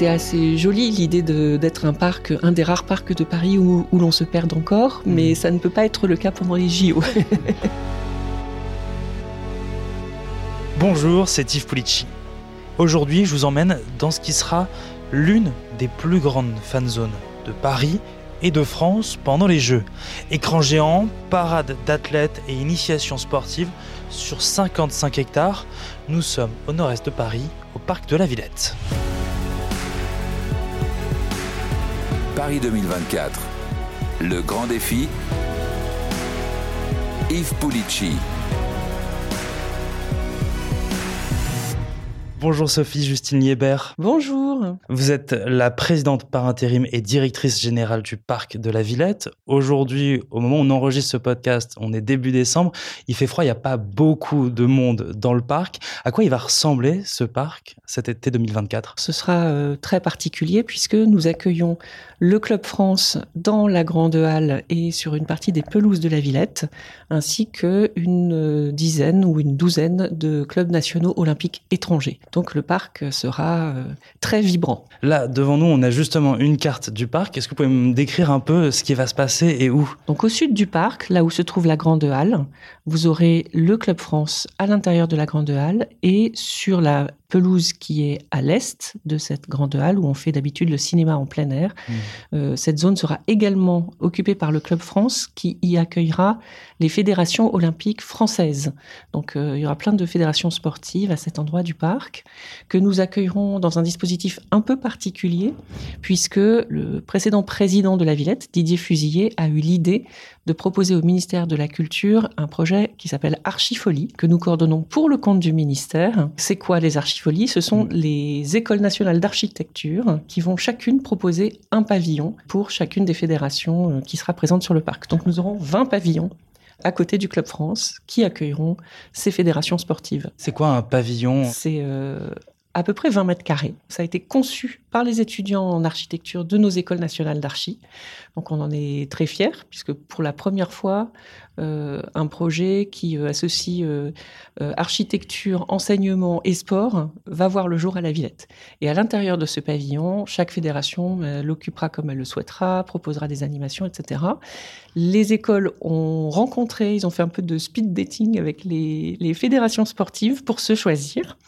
C'est assez joli l'idée d'être un parc, un des rares parcs de Paris où, où l'on se perd encore, mmh. mais ça ne peut pas être le cas pendant les JO. Bonjour, c'est Yves Pulici. Aujourd'hui, je vous emmène dans ce qui sera l'une des plus grandes fan zones de Paris et de France pendant les Jeux. Écran géant, parade d'athlètes et initiation sportive sur 55 hectares. Nous sommes au nord-est de Paris, au parc de la Villette. Paris 2024. Le grand défi. Yves Pulici. Bonjour Sophie Justine Liebert. Bonjour. Vous êtes la présidente par intérim et directrice générale du parc de la Villette. Aujourd'hui, au moment où on enregistre ce podcast, on est début décembre. Il fait froid, il n'y a pas beaucoup de monde dans le parc. À quoi il va ressembler ce parc cet été 2024 Ce sera euh, très particulier puisque nous accueillons le Club France dans la Grande Halle et sur une partie des pelouses de la Villette, ainsi qu'une euh, dizaine ou une douzaine de clubs nationaux olympiques étrangers. Donc le parc sera euh, très vibrant. Là, devant nous, on a justement une carte du parc. Est-ce que vous pouvez me décrire un peu ce qui va se passer et où? Donc au sud du parc, là où se trouve la Grande Halle, vous aurez le Club France à l'intérieur de la Grande Halle et sur la pelouse qui est à l'est de cette grande halle où on fait d'habitude le cinéma en plein air. Mmh. Euh, cette zone sera également occupée par le Club France qui y accueillera les fédérations olympiques françaises. Donc euh, il y aura plein de fédérations sportives à cet endroit du parc que nous accueillerons dans un dispositif un peu particulier puisque le précédent président de la Villette, Didier Fusilier, a eu l'idée de proposer au ministère de la Culture un projet qui s'appelle Archifolie que nous coordonnons pour le compte du ministère. C'est quoi les Archifolie ce sont mm. les écoles nationales d'architecture qui vont chacune proposer un pavillon pour chacune des fédérations euh, qui sera présente sur le parc. Donc nous aurons 20 pavillons à côté du Club France qui accueilleront ces fédérations sportives. C'est quoi un pavillon? C'est euh, à peu près 20 mètres carrés. Ça a été conçu par les étudiants en architecture de nos écoles nationales d'archi. Donc on en est très fiers, puisque pour la première fois, un projet qui euh, associe euh, architecture, enseignement et sport va voir le jour à la Villette. Et à l'intérieur de ce pavillon, chaque fédération l'occupera comme elle le souhaitera, proposera des animations, etc. Les écoles ont rencontré, ils ont fait un peu de speed dating avec les, les fédérations sportives pour se choisir.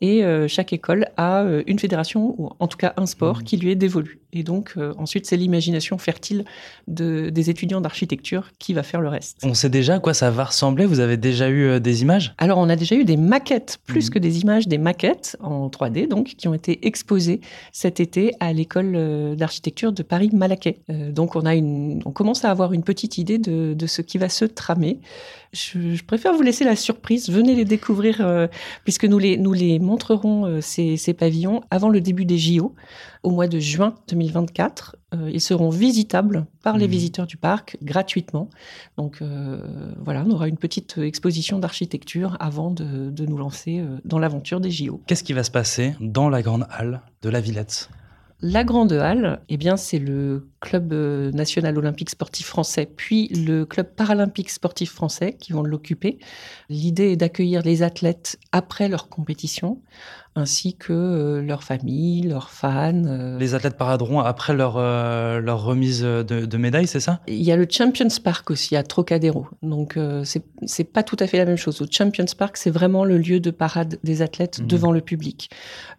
Et chaque école a une fédération, ou en tout cas un sport, mmh. qui lui est dévolu. Et donc, ensuite, c'est l'imagination fertile de, des étudiants d'architecture qui va faire le reste. On sait déjà à quoi ça va ressembler Vous avez déjà eu euh, des images? Alors, on a déjà eu des maquettes, plus mhm. que des images, des maquettes en 3D, donc, qui ont été exposées cet été à l'école euh, d'architecture de Paris-Malaquais. Euh, donc, on, a une, on commence à avoir une petite idée de, de ce qui va se tramer. Je, préfère vous laisser la surprise. Venez les découvrir, puisque nous les, nous les montrerons, ces, ces pavillons, avant le début des JO, au mois de juin 2024. ils seront visitables par les mhm. visiteurs du parc gratuitement. Donc, euh, voilà, on aura une petite exposition d'architecture avant de, nous lancer euh, dans l'aventure des JO. Qu'est-ce qui va se passer dans la grande halle de la Villette? La Grande Halle, eh bien, c'est le club euh, national olympique sportif français, puis le club paralympique sportif français qui vont l'occuper. L'idée est d'accueillir les athlètes après leur compétition ainsi que euh, leurs familles, leurs fans. Euh. Les athlètes paraderont après leur, euh, leur remise de, de médailles, c'est ça? Il y a le Champions Park aussi à Trocadéro. Donc c'est c'est pas tout à fait la même chose. Au Champions Park, c'est vraiment le lieu de parade des athlètes mhm. devant le public.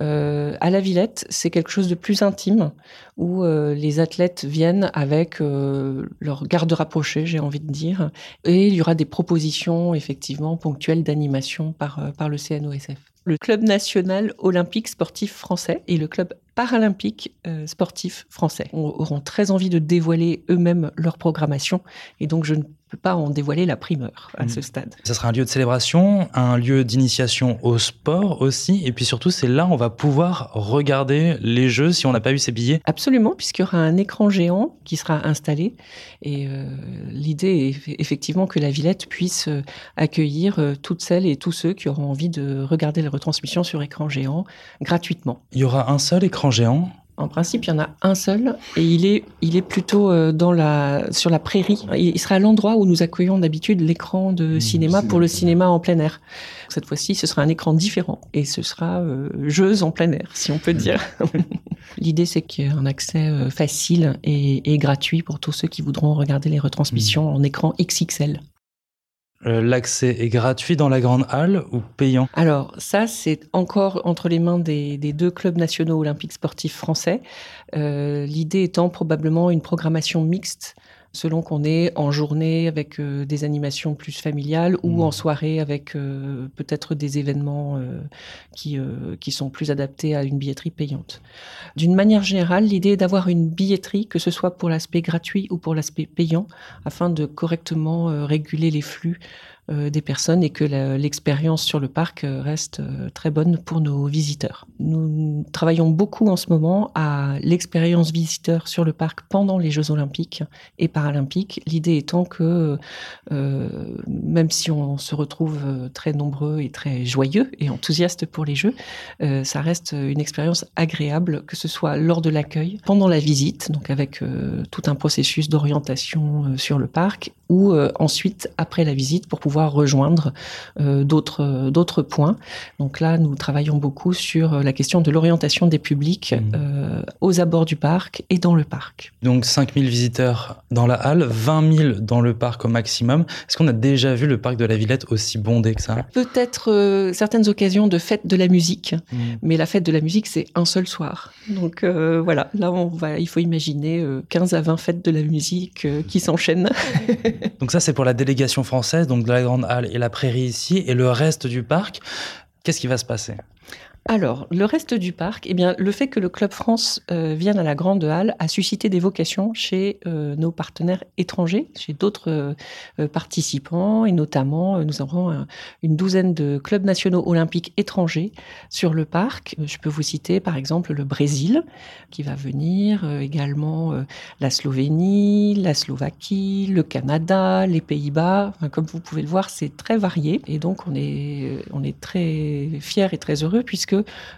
à la Villette, c'est quelque chose de plus intime où les athlètes viennent avec leur garde rapprochée, j'ai envie de dire, et il y aura des propositions effectivement ponctuelles d'animation par par le CNOSF le club national olympique sportif français et le club paralympique euh, sportif français. auront très envie de dévoiler eux-mêmes leur programmation et donc je ne peux pas en dévoiler la primeur à ce mm. stade. Ça sera un lieu de célébration, un lieu d'initiation au sport aussi, et puis surtout c'est là où on va pouvoir regarder les jeux si on n'a pas eu ses billets. Absolument, puisqu'il y aura un écran géant qui sera installé, et euh, l'idée est effectivement que la Villette puisse euh, accueillir euh, toutes celles et tous ceux qui auront envie de regarder les retransmissions sur écran géant gratuitement. Il y aura un seul écran géant en principe, il y en a un seul et il est, il est plutôt euh, dans la, sur la prairie. Il sera à l'endroit où nous accueillons d'habitude l'écran de cinéma pour le cinéma en plein air. Cette fois-ci, ce sera un écran différent et ce sera euh, en plein air, si on peut dire. L'idée, c'est qu'il y ait un accès euh, facile et, et, gratuit pour tous ceux qui voudront regarder les retransmissions mmh. en écran XXL. Euh, l'accès est gratuit dans la grande halle ou payant? Alors ça, c'est encore entre les mains des, deux clubs nationaux olympiques sportifs français. Euh, L'idée étant probablement une programmation mixte selon qu'on est en journée avec euh, des animations plus familiales ou en mmh. soirée avec euh, peut-être des événements euh, qui, qui sont plus adaptés à une billetterie payante. D'une manière générale, l'idée est d'avoir une billetterie, que ce soit pour l'aspect gratuit ou pour l'aspect payant, afin de correctement réguler les flux des personnes et que l'expérience sur le parc euh, reste euh, très bonne pour nos visiteurs. Nous travaillons beaucoup en ce moment à l'expérience visiteur sur le parc pendant les Jeux olympiques et paralympiques. L'idée étant que même si on se retrouve très nombreux et très joyeux et enthousiastes pour les Jeux, ça reste une expérience agréable, que ce soit lors de l'accueil, pendant la visite, donc avec tout un processus d'orientation sur le parc, ou ensuite après la visite pour pouvoir rejoindre euh, d'autres d'autres points. Donc là, nous travaillons beaucoup sur euh, la question de l'orientation des publics mmh. euh, aux abords du parc et dans le parc. Donc 5000 visiteurs dans la halle, 20 000 dans le parc au maximum. Est-ce qu'on a déjà vu le parc de la Villette aussi bondé que ça? Peut-être certaines occasions de fête de la musique, mmh. mais la fête de la musique, c'est un seul soir. Donc voilà, là, on va, il faut imaginer 15 à 20 fêtes de la musique qui s'enchaînent. donc ça, c'est pour la délégation française, donc de la grande halle et la prairie ici, et le reste du parc, qu'est-ce qui va se passer? Alors, le reste du parc, eh bien, le fait que le Club France euh, vienne à la Grande Halle a suscité des vocations chez euh, nos partenaires étrangers, chez d'autres euh, participants, et notamment, nous avons une douzaine de clubs nationaux olympiques étrangers sur le parc. Je peux vous citer, par exemple, le Brésil, qui va venir, également la Slovénie, la Slovaquie, le Canada, les Pays-Bas. comme vous pouvez le voir, c'est très varié, et donc on est, on est très fiers et très heureux puisque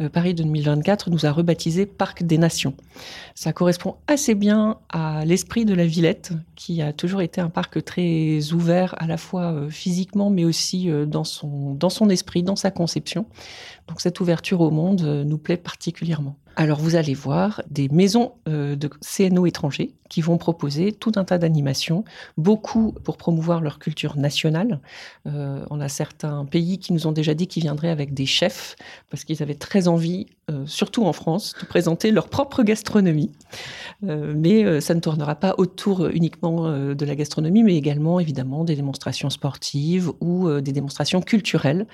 euh, Paris 2024 nous a rebaptisé Parc des Nations. Ça correspond assez bien à l'esprit de la Villette, qui a toujours été un parc très ouvert à la fois euh, physiquement, mais aussi euh, dans son, dans son esprit, dans sa conception. Donc cette ouverture au monde nous plaît particulièrement. Alors vous allez voir des maisons de CNO étrangers qui vont proposer tout un tas d'animations, beaucoup pour promouvoir leur culture nationale. Euh, on a certains pays qui nous ont déjà dit qu'ils viendraient avec des chefs, parce qu'ils avaient très envie, euh, surtout en France, de présenter leur propre gastronomie. Euh, mais ça ne tournera pas autour uniquement de la gastronomie, mais également évidemment des démonstrations sportives ou des démonstrations culturelles.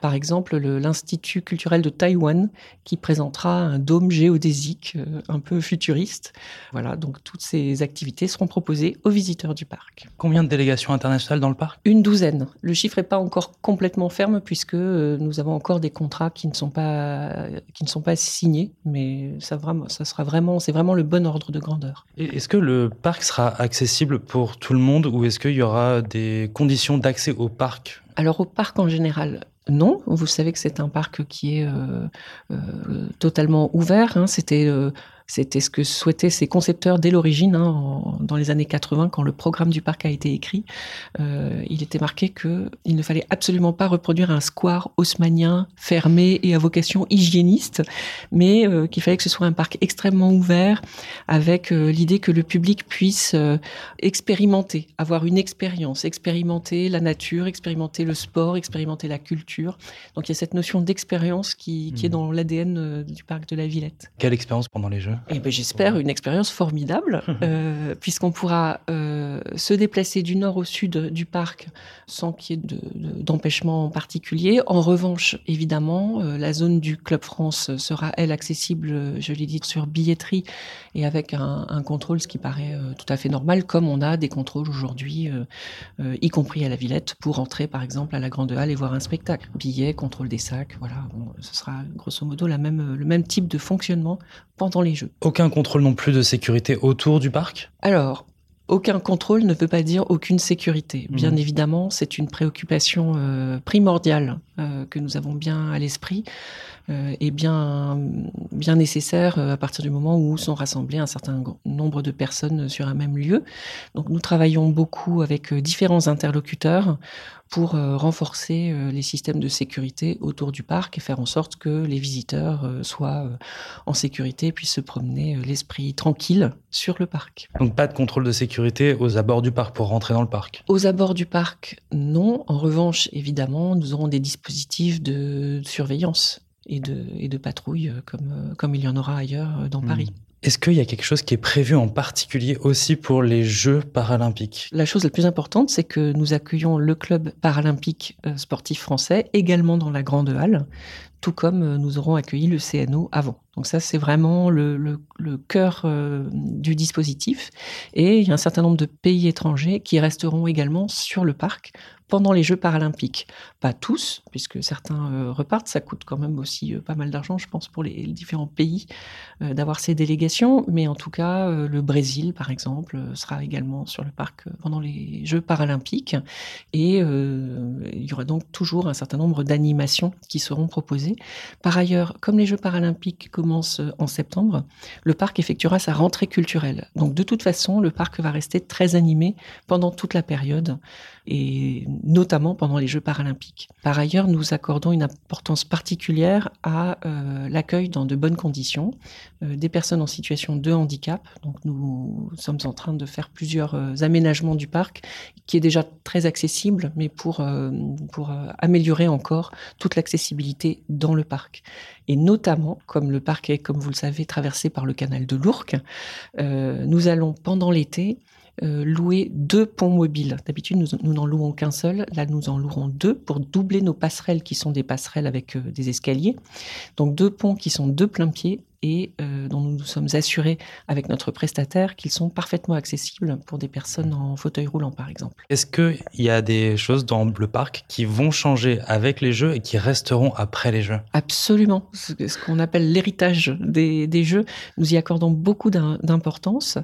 Par exemple, l'Institut culturel de Taïwan qui présentera un dôme géodésique un peu futuriste. Voilà, donc toutes ces activités seront proposées aux visiteurs du parc. Combien de délégations internationales dans le parc? Une douzaine. Le chiffre n'est pas encore complètement ferme puisque euh, nous avons encore des contrats qui ne sont pas, qui ne sont pas signés, mais ça, vraiment, ça sera vraiment, c'est vraiment le bon ordre de grandeur. Est-ce que le parc sera accessible pour tout le monde ou est-ce qu'il y aura des conditions d'accès au parc? Alors au parc en général, non. Vous savez que c'est un parc qui est euh, euh, totalement ouvert. Hein. C'était c'était ce que souhaitaient ses concepteurs dès l'origine, hein, dans les années 80, quand le programme du parc a été écrit. Euh, il était marqué qu'il ne fallait absolument pas reproduire un square haussmanien fermé et à vocation hygiéniste, mais euh, qu'il fallait que ce soit un parc extrêmement ouvert, avec euh, l'idée que le public puisse expérimenter, avoir une expérience, expérimenter la nature, expérimenter le sport, expérimenter la culture. Donc il y a cette notion d'expérience qui, qui, est mmh. dans l'ADN du parc de la Villette. Quelle expérience pendant les Jeux? Eh ben, J'espère une expérience formidable, euh, puisqu'on pourra euh, se déplacer du nord au sud du parc sans qu'il y ait d'empêchement de, particulier. En revanche, évidemment, euh, la zone du Club France sera, elle, accessible, je l'ai dit, sur billetterie et avec un, un, contrôle, ce qui paraît tout à fait normal, comme on a des contrôles aujourd'hui, y compris à la Villette, pour entrer, par exemple, à la Grande Halle et voir un spectacle. Billets, contrôle des sacs, voilà. ce sera grosso modo la même, le même type de fonctionnement pendant les Jeux. Aucun contrôle non plus de sécurité autour du parc? Alors, aucun contrôle ne veut pas dire aucune sécurité. Mmh. Bien évidemment, c'est une préoccupation euh, primordiale euh, que nous avons bien à l'esprit euh, et bien, bien nécessaire à partir du moment où sont rassemblés un certain nombre de personnes sur un même lieu. Donc nous travaillons beaucoup avec différents interlocuteurs pour euh, renforcer euh, les systèmes de sécurité autour du parc et faire en sorte que les visiteurs euh, soient en sécurité, puissent se promener l'esprit tranquille sur le parc. Donc pas de contrôle de sécurité aux abords du parc pour rentrer dans le parc? Aux abords du parc, non. En revanche, évidemment, nous aurons des dispositifs de surveillance et de, et de patrouille comme, comme il y en aura ailleurs dans hmm. Paris. Est-ce qu'il y a quelque chose qui est prévu en particulier aussi pour les Jeux paralympiques? La chose la plus importante, c'est que nous accueillons le club paralympique euh, sportif français également dans la grande halle, tout comme euh, nous aurons accueilli le CNO avant. Donc ça, c'est vraiment le, cœur euh, du dispositif. Et il y a un certain nombre de pays étrangers qui resteront également sur le parc pendant les Jeux paralympiques. Pas tous, puisque certains euh, repartent. Ça coûte quand même aussi euh, pas mal d'argent, je pense, pour les, différents pays d'avoir ces délégations. Mais en tout cas, le Brésil, par exemple, sera également sur le parc pendant les Jeux paralympiques. Et il y aura donc toujours un certain nombre d'animations qui seront proposées. Par ailleurs, comme les Jeux paralympiques commence euh, en septembre, le parc effectuera sa rentrée culturelle. Donc de toute façon, le parc va rester très animé pendant toute la période et notamment pendant les Jeux paralympiques. Par ailleurs, nous accordons une importance particulière à euh, l'accueil dans de bonnes conditions euh, des personnes en situation de handicap. Donc nous sommes en train de faire plusieurs aménagements du parc qui est déjà très accessible, mais pour, pour améliorer encore toute l'accessibilité dans le parc. Et notamment, comme le parc est, comme vous le savez, traversé par le canal de l'Ourcq, euh, nous allons pendant l'été euh, louer deux ponts mobiles. D'habitude, nous, n'en louons qu'un seul. Là, nous en louerons deux pour doubler nos passerelles qui sont des passerelles avec euh, des escaliers. Donc deux ponts qui sont deux plein pied et euh, dont nous nous sommes assurés avec notre prestataire qu'ils sont parfaitement accessibles pour des personnes en fauteuil roulant, par exemple. Est-ce qu'il y a des choses dans le parc qui vont changer avec les jeux et qui resteront après les jeux? Absolument. Ce, qu'on appelle l'héritage des, des jeux, nous y accordons beaucoup d'importance.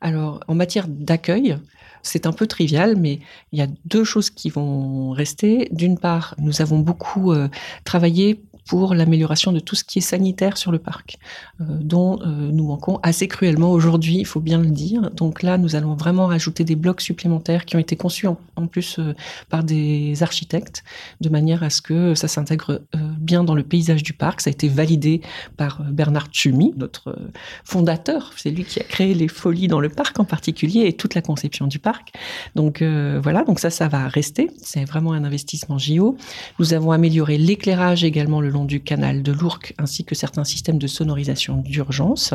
Alors, en matière d'accueil, c'est un peu trivial, mais il y a deux choses qui vont rester. D'une part, nous avons beaucoup euh, travaillé pour l'amélioration de tout ce qui est sanitaire sur le parc, euh, dont euh, nous manquons assez cruellement aujourd'hui, il faut bien le dire. Donc là, nous allons vraiment rajouter des blocs supplémentaires qui ont été conçus en, plus euh, par des architectes, de manière à ce que ça s'intègre bien dans le paysage du parc. Ça a été validé par Bernard Tchumi, notre fondateur. C'est lui qui a créé les folies dans le parc en particulier et toute la conception du parc. Donc voilà, donc ça, ça va rester. C'est vraiment un investissement JO. Nous avons amélioré l'éclairage également le du canal de l'Ourcq, ainsi que certains systèmes de sonorisation d'urgence.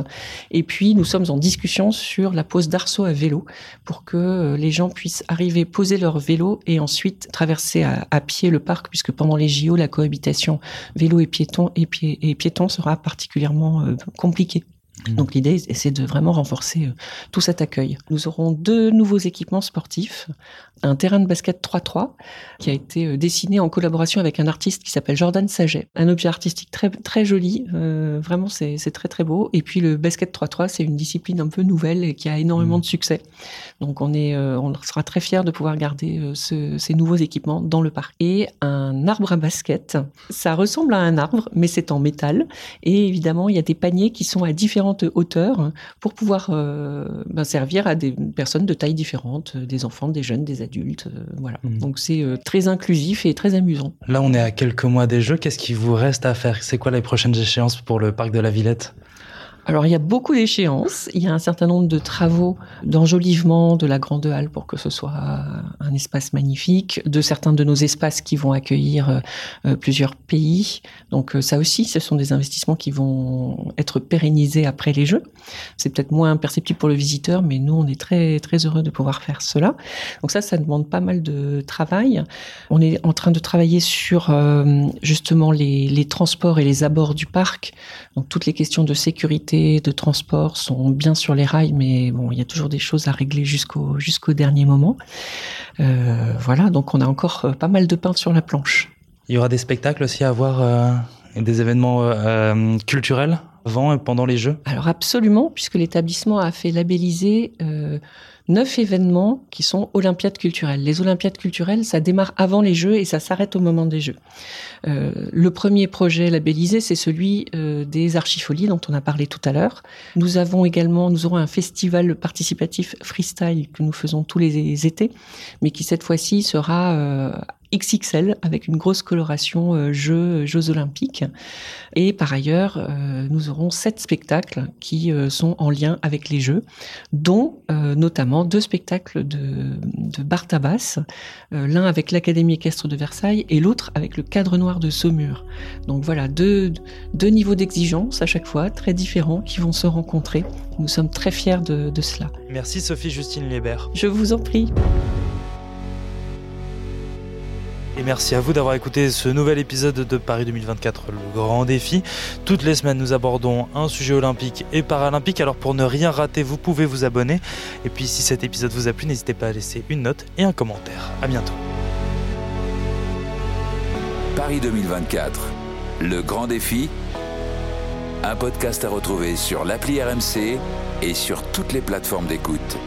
Et puis, nous sommes en discussion sur la pose d'arceaux à vélo pour que euh, les gens puissent arriver, poser leur vélo et ensuite traverser à, pied le parc, puisque pendant les JO, la cohabitation vélo et piéton et piéton sera particulièrement euh, compliquée. Mmh. Donc l'idée, c'est de vraiment renforcer euh, tout cet accueil. Nous aurons deux nouveaux équipements sportifs, un terrain de basket 3-3 qui a été euh, dessiné en collaboration avec un artiste qui s'appelle Jordan Saget. Un objet artistique très très joli, euh, vraiment c'est très très beau. Et puis le basket 3-3, c'est une discipline un peu nouvelle et qui a énormément mmh. de succès. Donc on est, on sera très fiers de pouvoir garder ces nouveaux équipements dans le parc. Et un arbre à basket, ça ressemble à un arbre, mais c'est en métal. Et évidemment, il y a des paniers qui sont à différents hauteur pour pouvoir euh, ben, servir à des personnes de tailles différentes, euh, des enfants, des jeunes, des adultes. Euh, voilà. Mmh. Donc c'est très inclusif et très amusant. Là, on est à quelques mois des Jeux. Qu'est-ce qui vous reste à faire? C'est quoi les prochaines échéances pour le parc de la Villette? Alors il y a beaucoup d'échéances, il y a un certain nombre de travaux d'enjolivement de la grande halle pour que ce soit un espace magnifique, de certains de nos espaces qui vont accueillir euh, plusieurs pays. Donc euh, ça aussi, ce sont des investissements qui vont être pérennisés après les Jeux. C'est peut-être moins perceptible pour le visiteur, mais nous on est très très heureux de pouvoir faire cela. Donc ça, ça demande pas mal de travail. On est en train de travailler sur euh, justement les transports et les abords du parc, donc toutes les questions de sécurité de transport sont bien sur les rails, mais bon, il y a toujours des choses à régler jusqu'au jusqu'au dernier moment. Euh, voilà, donc on a encore euh, pas mal de pain sur la planche. Il y aura des spectacles aussi à voir, euh, des événements culturels avant et pendant les Jeux? Alors absolument, puisque l'établissement a fait labelliser neuf événements qui sont Olympiades culturelles. Les Olympiades culturelles, ça démarre avant les Jeux et ça s'arrête au moment des Jeux. Euh, le premier projet labellisé, c'est celui euh, des Archifolies dont on a parlé tout à l'heure. Nous avons également, nous aurons un festival participatif freestyle que nous faisons tous les étés, mais qui cette fois-ci sera euh, XXL avec une grosse coloration euh, jeux, jeux olympiques. Et par ailleurs, euh, nous aurons sept spectacles qui euh, sont en lien avec les Jeux, dont notamment deux spectacles de, de Bartabas, l'un avec l'Académie équestre de Versailles et l'autre avec le Cadre Noir de Saumur. Donc voilà, deux, deux niveaux d'exigence à chaque fois, très différents, qui vont se rencontrer. Nous sommes très fiers de, de cela. Merci Sophie Justine Lébert. Je vous en prie. Et merci à vous d'avoir écouté ce nouvel épisode de Paris 2024, le grand défi. Toutes les semaines, nous abordons un sujet olympique et paralympique. Alors pour ne rien rater, vous pouvez vous abonner. Et puis si cet épisode vous a plu, n'hésitez pas à laisser une note et un commentaire. À bientôt. Paris 2024, le grand défi. Un podcast à retrouver sur l'appli RMC et sur toutes les plateformes d'écoute.